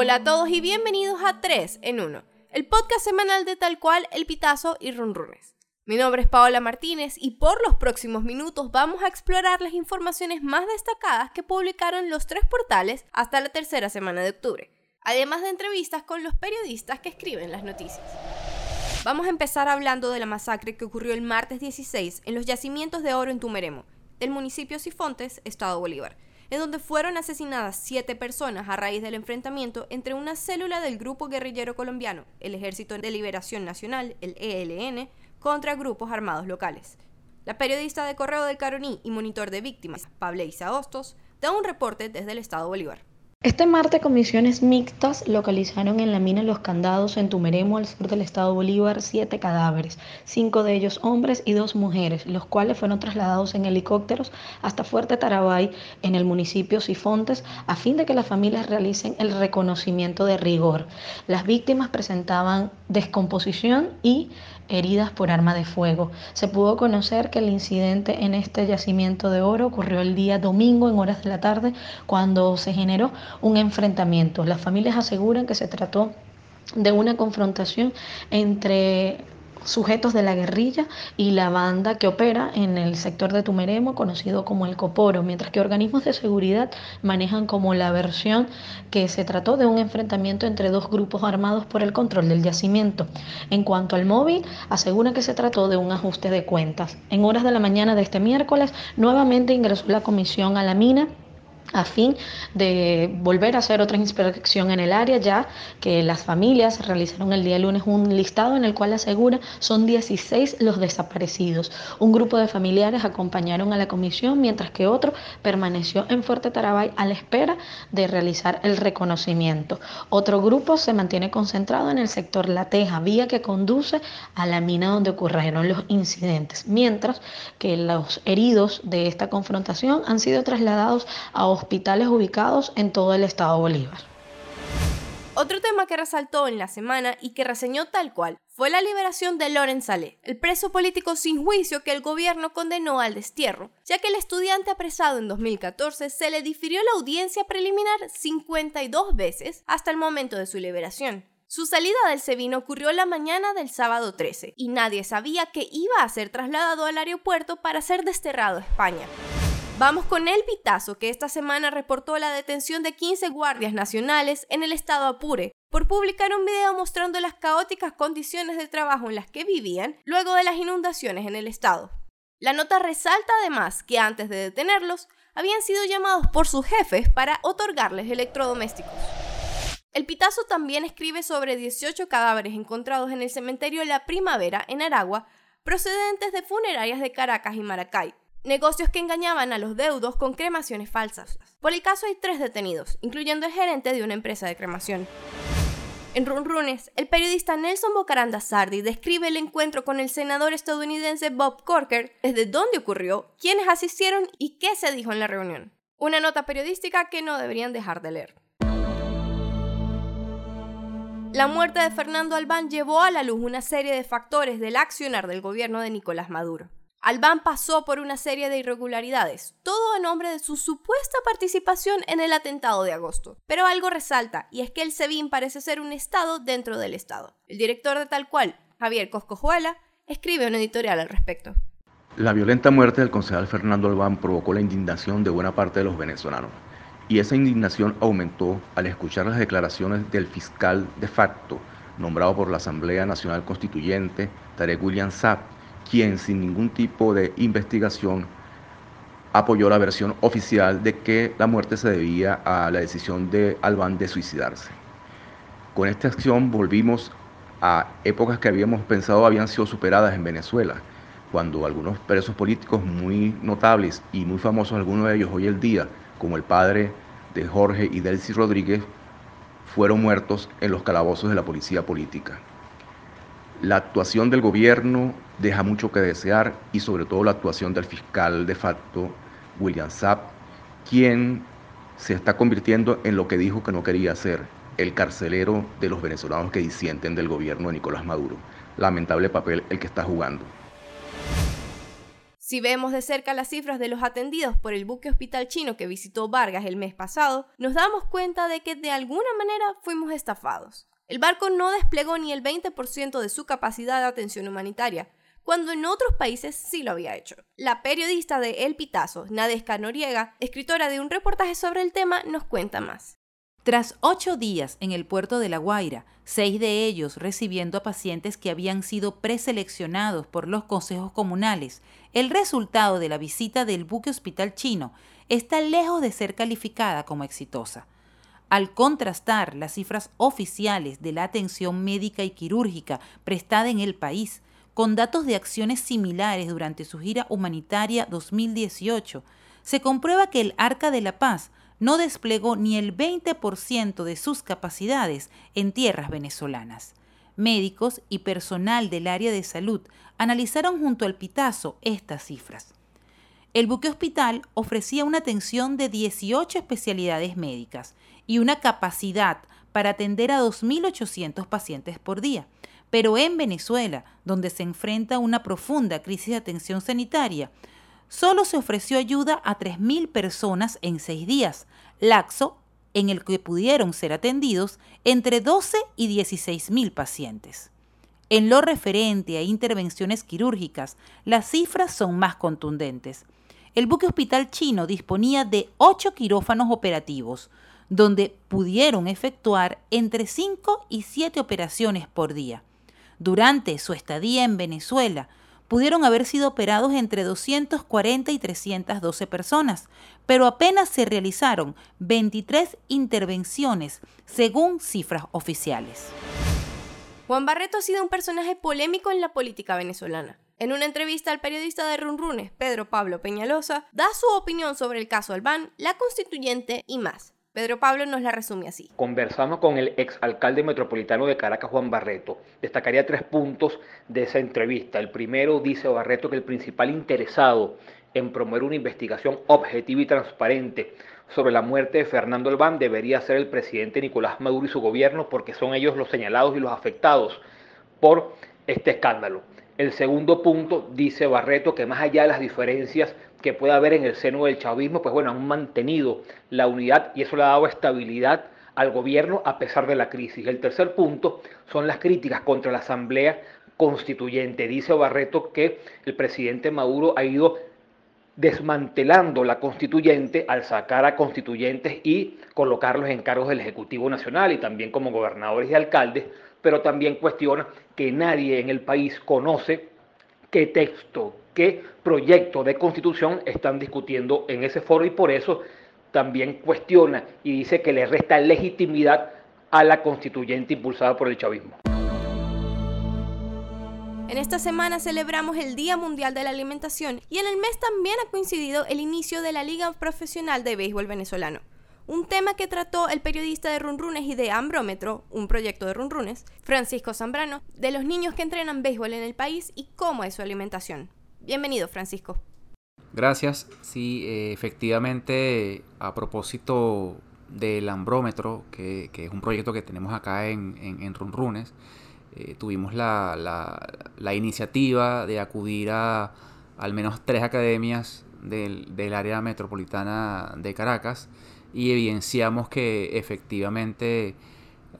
Hola a todos y bienvenidos a 3 en 1, el podcast semanal de tal cual El Pitazo y Runrunes. Mi nombre es Paola Martínez y por los próximos minutos vamos a explorar las informaciones más destacadas que publicaron los tres portales hasta la tercera semana de octubre, además de entrevistas con los periodistas que escriben las noticias. Vamos a empezar hablando de la masacre que ocurrió el martes 16 en los yacimientos de oro en Tumeremo, del municipio Sifontes, Estado Bolívar en donde fueron asesinadas siete personas a raíz del enfrentamiento entre una célula del grupo guerrillero colombiano, el Ejército de Liberación Nacional, el ELN, contra grupos armados locales. La periodista de Correo del Caroní y monitor de víctimas, Pableisa Hostos, da un reporte desde el Estado Bolívar. Este martes, comisiones mixtas localizaron en la mina Los Candados, en Tumeremo, al sur del estado Bolívar, siete cadáveres, cinco de ellos hombres y dos mujeres, los cuales fueron trasladados en helicópteros hasta Fuerte Tarabay, en el municipio Sifontes, a fin de que las familias realicen el reconocimiento de rigor. Las víctimas presentaban descomposición y heridas por arma de fuego. Se pudo conocer que el incidente en este yacimiento de oro ocurrió el día domingo en horas de la tarde cuando se generó un enfrentamiento. Las familias aseguran que se trató de una confrontación entre sujetos de la guerrilla y la banda que opera en el sector de Tumeremo, conocido como el Coporo, mientras que organismos de seguridad manejan como la versión que se trató de un enfrentamiento entre dos grupos armados por el control del yacimiento. En cuanto al móvil, aseguran que se trató de un ajuste de cuentas. En horas de la mañana de este miércoles, nuevamente ingresó la comisión a la mina a fin de volver a hacer otra inspección en el área, ya que las familias realizaron el día lunes un listado en el cual asegura son 16 los desaparecidos. Un grupo de familiares acompañaron a la comisión, mientras que otro permaneció en Fuerte Tarabay a la espera de realizar el reconocimiento. Otro grupo se mantiene concentrado en el sector La Teja, vía que conduce a la mina donde ocurrieron los incidentes, mientras que los heridos de esta confrontación han sido trasladados a hospitales ubicados en todo el estado Bolívar. Otro tema que resaltó en la semana y que reseñó tal cual fue la liberación de Loren Saleh, el preso político sin juicio que el gobierno condenó al destierro, ya que el estudiante apresado en 2014 se le difirió la audiencia preliminar 52 veces hasta el momento de su liberación. Su salida del SEBIN ocurrió la mañana del sábado 13 y nadie sabía que iba a ser trasladado al aeropuerto para ser desterrado a España. Vamos con el pitazo que esta semana reportó la detención de 15 guardias nacionales en el estado Apure por publicar un video mostrando las caóticas condiciones de trabajo en las que vivían luego de las inundaciones en el estado. La nota resalta además que antes de detenerlos habían sido llamados por sus jefes para otorgarles electrodomésticos. El Pitazo también escribe sobre 18 cadáveres encontrados en el cementerio La Primavera en Aragua, procedentes de funerarias de Caracas y Maracay, negocios que engañaban a los deudos con cremaciones falsas. Por el caso hay tres detenidos, incluyendo el gerente de una empresa de cremación. En Runrunes, el periodista Nelson Bocaranda Sardi describe el encuentro con el senador estadounidense Bob Corker, desde dónde ocurrió, quiénes asistieron y qué se dijo en la reunión. Una nota periodística que no deberían dejar de leer. La muerte de Fernando Albán llevó a la luz una serie de factores del accionar del gobierno de Nicolás Maduro. Albán pasó por una serie de irregularidades, todo a nombre de su supuesta participación en el atentado de agosto. Pero algo resalta, y es que el SEBIN parece ser un Estado dentro del Estado. El director de tal cual, Javier Coscojuela, escribe un editorial al respecto. La violenta muerte del concejal Fernando Albán provocó la indignación de buena parte de los venezolanos. Y esa indignación aumentó al escuchar las declaraciones del fiscal de facto, nombrado por la Asamblea Nacional Constituyente, Tarek William Saab, quien sin ningún tipo de investigación apoyó la versión oficial de que la muerte se debía a la decisión de Albán de suicidarse. Con esta acción volvimos a épocas que habíamos pensado habían sido superadas en Venezuela, cuando algunos presos políticos muy notables y muy famosos, algunos de ellos hoy el día, como el padre de Jorge y Delcy Rodríguez, fueron muertos en los calabozos de la policía política. La actuación del gobierno deja mucho que desear y sobre todo la actuación del fiscal de facto, William Sapp, quien se está convirtiendo en lo que dijo que no quería ser, el carcelero de los venezolanos que disienten del gobierno de Nicolás Maduro. Lamentable papel el que está jugando. Si vemos de cerca las cifras de los atendidos por el buque hospital chino que visitó Vargas el mes pasado, nos damos cuenta de que de alguna manera fuimos estafados. El barco no desplegó ni el 20% de su capacidad de atención humanitaria, cuando en otros países sí lo había hecho. La periodista de El Pitazo, Nadesca Noriega, escritora de un reportaje sobre el tema, nos cuenta más. Tras ocho días en el puerto de La Guaira, seis de ellos recibiendo a pacientes que habían sido preseleccionados por los consejos comunales, el resultado de la visita del buque hospital chino está lejos de ser calificada como exitosa. Al contrastar las cifras oficiales de la atención médica y quirúrgica prestada en el país con datos de acciones similares durante su gira humanitaria 2018, se comprueba que el Arca de la Paz no desplegó ni el 20% de sus capacidades en tierras venezolanas. Médicos y personal del área de salud analizaron junto al Pitazo estas cifras. El buque hospital ofrecía una atención de 18 especialidades médicas y una capacidad para atender a 2.800 pacientes por día. Pero en Venezuela, donde se enfrenta una profunda crisis de atención sanitaria, solo se ofreció ayuda a 3.000 personas en seis días, laxo en el que pudieron ser atendidos entre 12 y 16.000 pacientes. En lo referente a intervenciones quirúrgicas, las cifras son más contundentes. El buque hospital chino disponía de 8 quirófanos operativos, donde pudieron efectuar entre 5 y 7 operaciones por día. Durante su estadía en Venezuela, pudieron haber sido operados entre 240 y 312 personas, pero apenas se realizaron 23 intervenciones según cifras oficiales. Juan Barreto ha sido un personaje polémico en la política venezolana. En una entrevista al periodista de Runrunes, Pedro Pablo Peñalosa, da su opinión sobre el caso Albán, la constituyente y más. Pedro Pablo nos la resume así. Conversamos con el exalcalde metropolitano de Caracas, Juan Barreto. Destacaría tres puntos de esa entrevista. El primero dice Barreto que el principal interesado en promover una investigación objetiva y transparente sobre la muerte de Fernando Albán debería ser el presidente Nicolás Maduro y su gobierno porque son ellos los señalados y los afectados por este escándalo. El segundo punto dice Barreto que más allá de las diferencias que pueda haber en el seno del chavismo, pues bueno, han mantenido la unidad y eso le ha dado estabilidad al gobierno a pesar de la crisis. El tercer punto son las críticas contra la Asamblea Constituyente. Dice Barreto que el presidente Maduro ha ido desmantelando la constituyente al sacar a constituyentes y colocarlos en cargos del Ejecutivo Nacional y también como gobernadores y alcaldes, pero también cuestiona que nadie en el país conoce qué texto, qué proyecto de constitución están discutiendo en ese foro y por eso también cuestiona y dice que le resta legitimidad a la constituyente impulsada por el chavismo. En esta semana celebramos el Día Mundial de la Alimentación y en el mes también ha coincidido el inicio de la Liga Profesional de Béisbol Venezolano. Un tema que trató el periodista de Runrunes y de Ambrómetro, un proyecto de Runrunes, Francisco Zambrano, de los niños que entrenan béisbol en el país y cómo es su alimentación. Bienvenido, Francisco. Gracias. Sí, eh, efectivamente, a propósito del Ambrómetro, que, es un proyecto que tenemos acá en, Runrunes, eh, tuvimos la, iniciativa de acudir a, al menos tres academias del, área metropolitana de Caracas y evidenciamos que efectivamente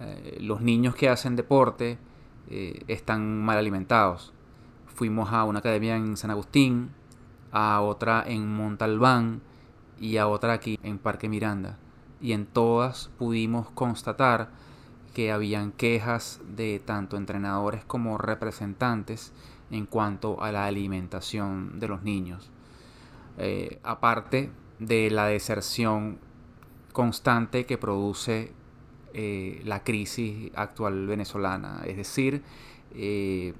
eh, los niños que hacen deporte están mal alimentados. Fuimos a una academia en San Agustín, a otra en Montalbán y a otra aquí en Parque Miranda. Y en todas pudimos constatar que habían quejas de tanto entrenadores como representantes en cuanto a la alimentación de los niños. Eh, aparte de la deserción constante que produce eh, la crisis actual venezolana. Es decir, eh,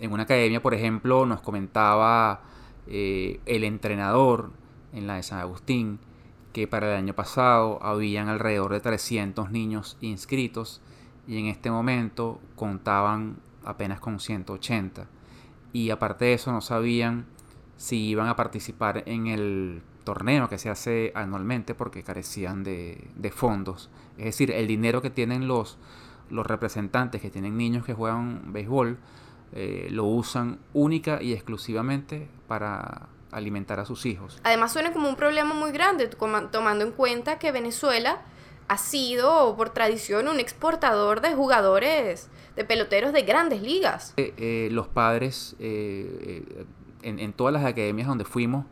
en una academia, por ejemplo, nos comentaba el entrenador en la de San Agustín que para el año pasado habían alrededor de 300 niños inscritos y en este momento contaban apenas con 180. Y aparte de eso no sabían si iban a participar en el torneo que se hace anualmente porque carecían de, fondos. Es decir, el dinero que tienen los, los representantes que tienen niños que juegan béisbol eh, lo usan única y exclusivamente para alimentar a sus hijos. Además suena como un problema muy grande, tomando en cuenta que Venezuela ha sido por tradición un exportador de jugadores, de peloteros de grandes ligas. Eh, eh, los padres en, todas las academias donde fuimos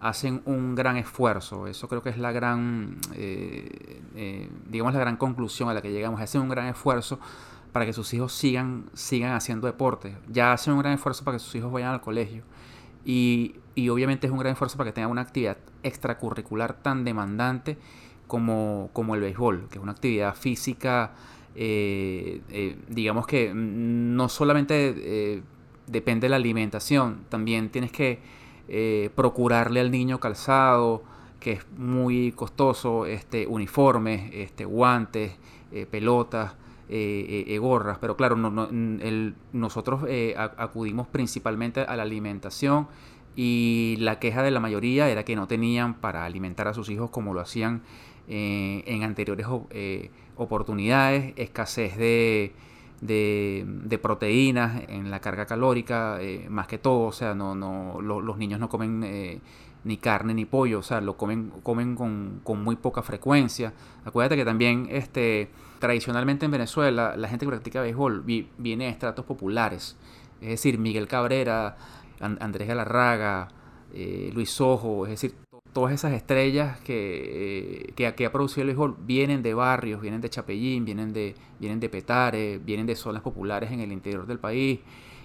hacen un gran esfuerzo. Eso creo que es la gran, digamos, la gran conclusión a la que llegamos. Hacen un gran esfuerzo para que sus hijos sigan, sigan haciendo deporte. Ya hacen un gran esfuerzo para que sus hijos vayan al colegio. Y, obviamente es un gran esfuerzo para que tengan una actividad extracurricular tan demandante como, como el béisbol, que es una actividad física, eh, digamos que no solamente depende de la alimentación. También tienes que eh, procurarle al niño calzado, que es muy costoso, este, uniformes, este, guantes, eh, pelotas, eh, gorras. Pero claro, nosotros acudimos principalmente a la alimentación y la queja de la mayoría era que no tenían para alimentar a sus hijos como lo hacían en anteriores oportunidades, escasez de de, proteínas en la carga calórica, eh, más que todo, o sea, no, no, los niños no comen eh, ni carne ni pollo, o sea, lo comen, comen con, muy poca frecuencia. Acuérdate que también este, tradicionalmente en Venezuela la gente que practica béisbol viene de estratos populares, es decir, Miguel Cabrera, Andrés Galarraga, eh, Luis Ojo, es decir, todas esas estrellas que, que, ha producido el béisbol vienen de barrios, vienen de Chapellín, vienen de, vienen de Petare, vienen de zonas populares en el interior del país.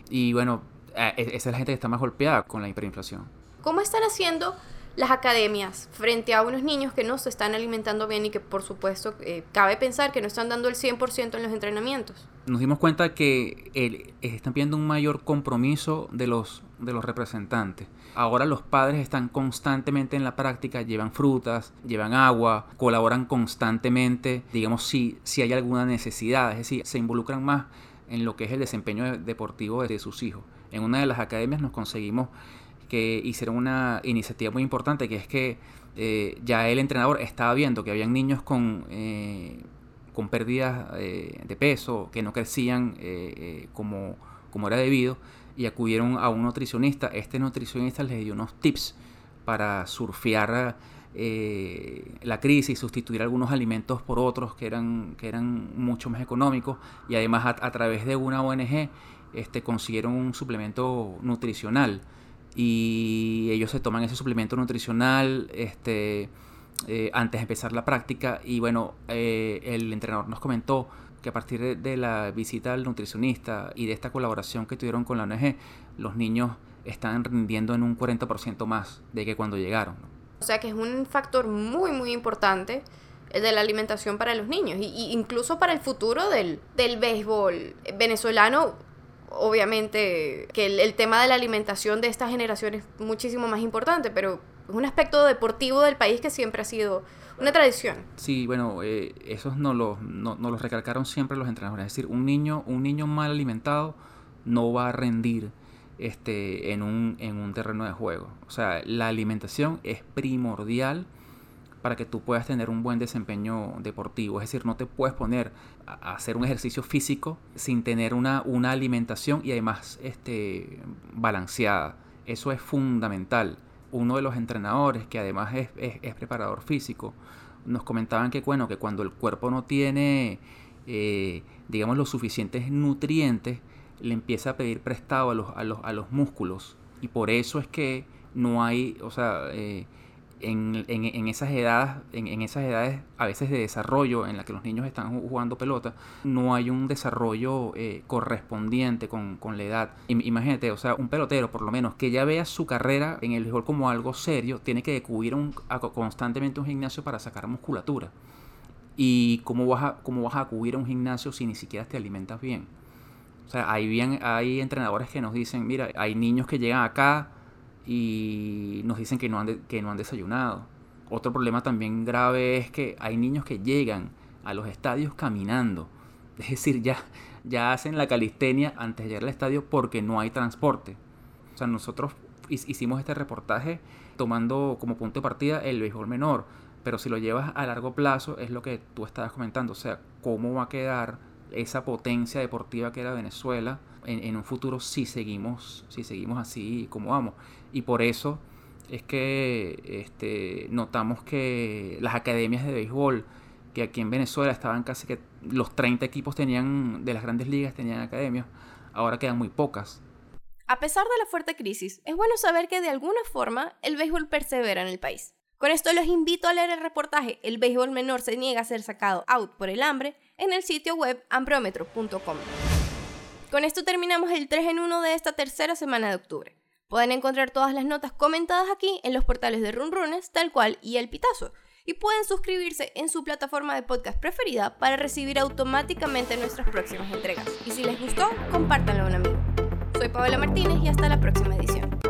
Y bueno, e, esa es la gente que está más golpeada con la hiperinflación. ¿Cómo están haciendo las academias frente a unos niños que no se están alimentando bien y que por supuesto eh, cabe pensar que no están dando el 100% en los entrenamientos? Nos dimos cuenta que el, están pidiendo un mayor compromiso de los, de los representantes. Ahora los padres están constantemente en la práctica, llevan frutas, llevan agua, colaboran constantemente, digamos, si, si hay alguna necesidad, es decir, se involucran más en lo que es el desempeño deportivo de sus hijos. En una de las academias nos conseguimos que hicieron una iniciativa muy importante, que es que eh, ya el entrenador estaba viendo que habían niños con, eh, con pérdidas eh, de peso, que no crecían como, como era debido, y acudieron a un nutricionista. Este nutricionista les dio unos tips para surfear la crisis, sustituir algunos alimentos por otros que eran, que eran mucho más económicos y además a, través de una ONG este, consiguieron un suplemento nutricional y ellos se toman ese suplemento nutricional este, eh, antes de empezar la práctica y bueno, eh, el entrenador nos comentó que a partir de, la visita al nutricionista y de esta colaboración que tuvieron con la ONG, los niños están rindiendo en un 40% más de que cuando llegaron. O sea que es un factor muy muy importante el de la alimentación para los niños y, incluso para el futuro del, del béisbol venezolano obviamente que el, tema de la alimentación de esta generación es muchísimo más importante, pero es un aspecto deportivo del país que siempre ha sido una tradición. Sí, bueno, eh, esos no los, no, los recalcaron siempre los entrenadores. Es decir, un niño, un niño mal alimentado no va a rendir este, en, un, en un terreno de juego. O sea, la alimentación es primordial para que tú puedas tener un buen desempeño deportivo. Es decir, no te puedes poner a hacer un ejercicio físico sin tener una, una alimentación y además este, balanceada. Eso es fundamental. Uno de los entrenadores, que además es, es, preparador físico, nos comentaban que, bueno, que cuando el cuerpo no tiene, eh, digamos, los suficientes nutrientes, le empieza a pedir prestado a los, a los, a los músculos. Y por eso es que no hay, o sea, eh, en, en, esas edades, en, esas edades a veces de desarrollo en la que los niños están jugando pelota, no hay un desarrollo eh, correspondiente con, con, la edad. Imagínate, o sea, un pelotero por lo menos que ya vea su carrera en el béisbol como algo serio, tiene que acudir un, a, constantemente un gimnasio para sacar musculatura. ¿Y cómo vas, a, cómo vas a acudir a un gimnasio si ni siquiera te alimentas bien? O sea, hay, bien, hay entrenadores que nos dicen, mira, hay niños que llegan acá, y nos dicen que no, han que no han desayunado. Otro problema también grave es que hay niños que llegan a los estadios caminando. Es decir, ya, ya hacen la calistenia antes de llegar al estadio porque no hay transporte. O sea, nosotros hicimos este reportaje tomando como punto de partida el béisbol menor. Pero si lo llevas a largo plazo, es lo que tú estabas comentando. O sea, cómo va a quedar esa potencia deportiva que era Venezuela en, un futuro si seguimos, si seguimos así como vamos. Y por eso es que este, notamos que las academias de béisbol, que aquí en Venezuela estaban casi que los 30 equipos tenían, de las grandes ligas tenían academias, ahora quedan muy pocas. A pesar de la fuerte crisis, es bueno saber que de alguna forma el béisbol persevera en el país. Con esto los invito a leer el reportaje El béisbol menor se niega a ser sacado out por el hambre en el sitio web amprometro.com. Con esto terminamos el 3 en 1 de esta tercera semana de octubre. Pueden encontrar todas las notas comentadas aquí en los portales de Runrunes, tal cual y El Pitazo. Y pueden suscribirse en su plataforma de podcast preferida para recibir automáticamente nuestras próximas entregas. Y si les gustó, compártanlo a un amigo. Soy Paola Martínez y hasta la próxima edición.